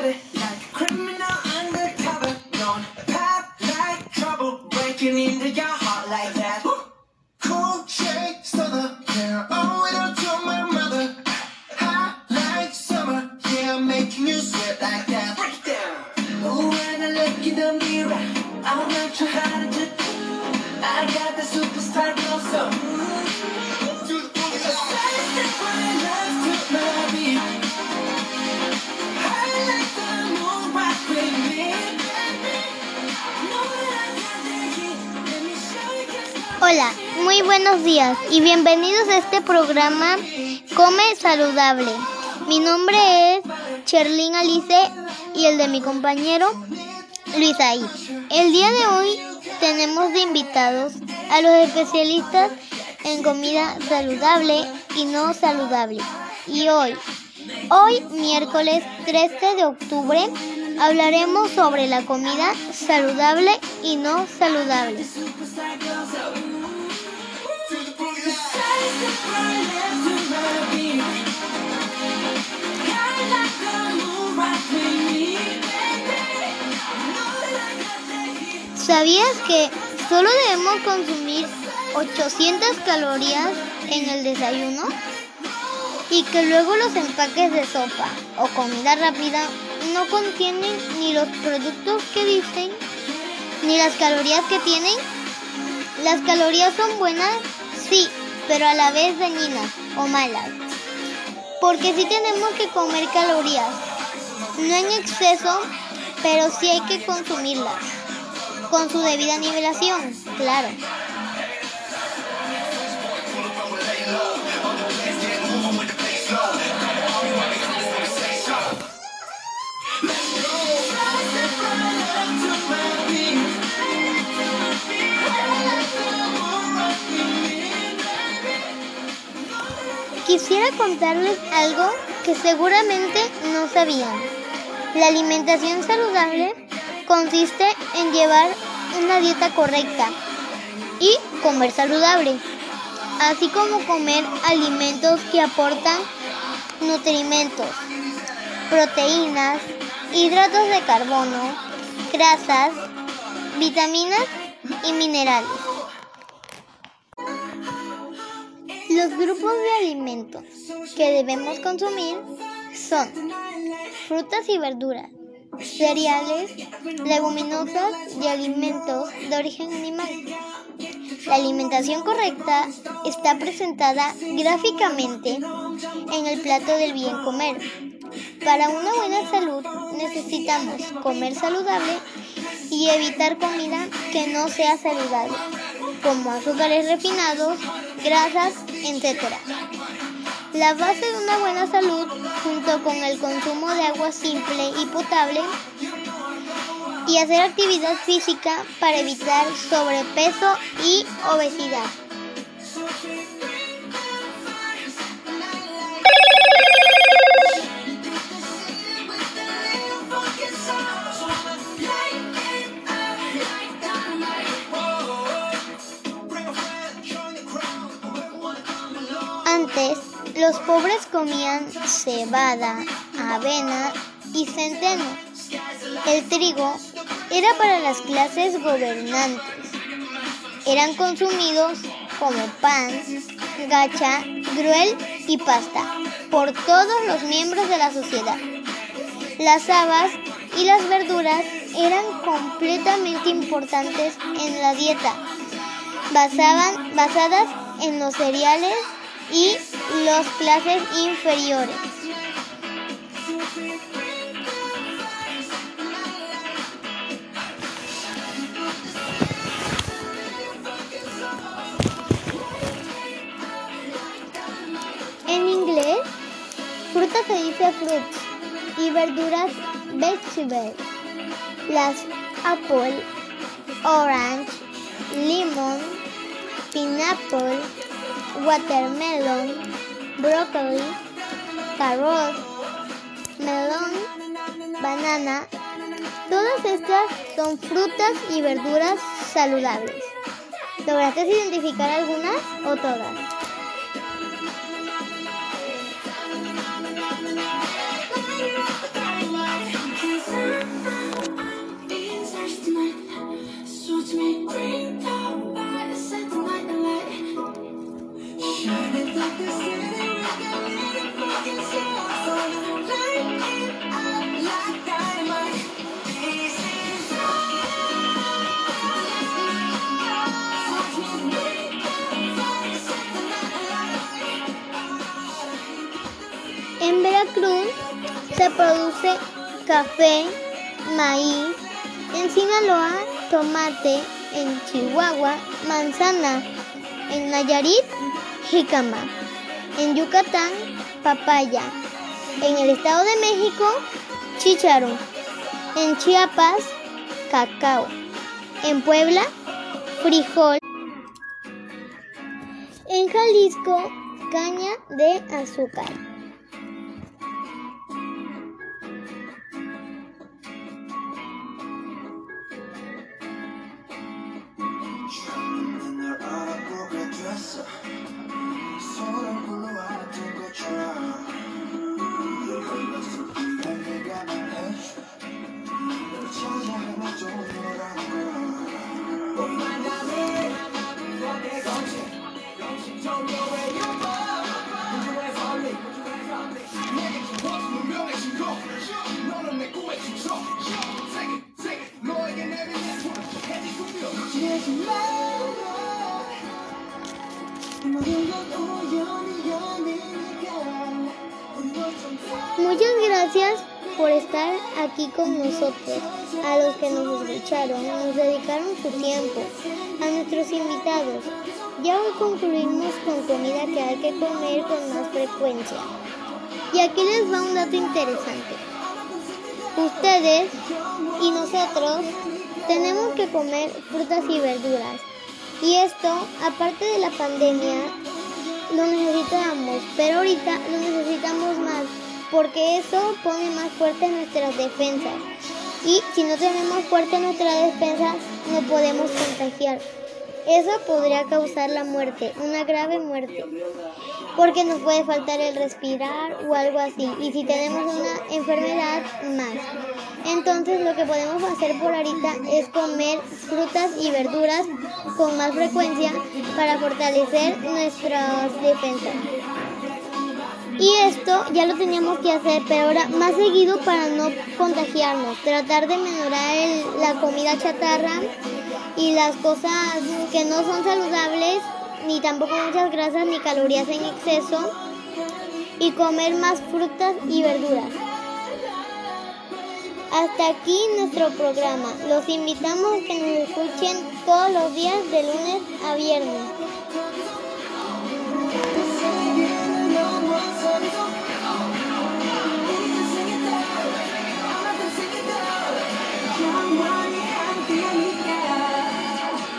body like criminal undercover. Don't pop like trouble, breaking into your heart like that. Muy buenos días y bienvenidos a este programa Come Saludable. Mi nombre es Cherlin Alice y el de mi compañero Luis Ahí. El día de hoy tenemos de invitados a los especialistas en comida saludable y no saludable. Y hoy, hoy miércoles 13 de octubre, hablaremos sobre la comida saludable y no saludable. ¿Sabías que solo debemos consumir 800 calorías en el desayuno? Y que luego los empaques de sopa o comida rápida no contienen ni los productos que dicen, ni las calorías que tienen. Las calorías son buenas, sí, pero a la vez dañinas o malas. Porque sí tenemos que comer calorías, no en exceso, pero sí hay que consumirlas con su debida nivelación, claro. Quisiera contarles algo que seguramente no sabían. La alimentación saludable consiste en llevar una dieta correcta y comer saludable, así como comer alimentos que aportan nutrimentos, proteínas, hidratos de carbono, grasas, vitaminas y minerales. Los grupos de alimentos que debemos consumir son frutas y verduras, cereales, leguminosas y alimentos de origen animal. La alimentación correcta está presentada gráficamente en el plato del bien comer. Para una buena salud necesitamos comer saludable y evitar comida que no sea saludable, como azúcares refinados, grasas, etc. La base de una buena salud, junto con el consumo de agua simple y potable, y hacer actividad física para evitar sobrepeso y obesidad. Antes, los pobres comían cebada, avena y centeno. El trigo era para las clases gobernantes. Eran consumidos como pan, gacha, gruel y pasta por todos los miembros de la sociedad. Las habas y las verduras eran completamente importantes en la dieta, basaban, basadas en los cereales y las clases inferiores. En inglés, fruta se dice fruits y verduras vegetables. Las apple, orange, limon, pineapple, watermelon, broccoli, carrot, melón, banana. Todas estas son frutas y verduras saludables. ¿Lograste identificar algunas o todas? En Veracruz se produce café, maíz, en Sinaloa tomate, en Chihuahua manzana, en Nayarit jícama, en Yucatán papaya, en el Estado de México chícharo, en Chiapas cacao, en Puebla frijol, en Jalisco caña de azúcar. Şimdi ağır bu dresser. Gracias por estar aquí con nosotros, a los que nos escucharon, nos dedicaron su tiempo, a nuestros invitados. Ya hoy concluimos con comida que hay que comer con más frecuencia. Y aquí les va un dato interesante. Ustedes y nosotros tenemos que comer frutas y verduras. Y esto, aparte de la pandemia, lo necesitamos, pero ahorita lo necesitamos más, porque eso pone más fuerte nuestras defensas. Y si no tenemos fuerte nuestra defensa, no podemos contagiar. Eso podría causar la muerte, una grave muerte, porque nos puede faltar el respirar o algo así. Y si tenemos una enfermedad, más. Entonces lo que podemos hacer por ahorita es comer frutas y verduras con más frecuencia para fortalecer nuestras defensas. Y esto ya lo teníamos que hacer, pero ahora más seguido para no contagiarnos. Tratar de menorar la comida chatarra y las cosas que no son saludables, ni tampoco muchas grasas ni calorías en exceso. Y comer más frutas y verduras. Hasta aquí nuestro programa. Los invitamos a que nos escuchen todos los días de lunes a viernes.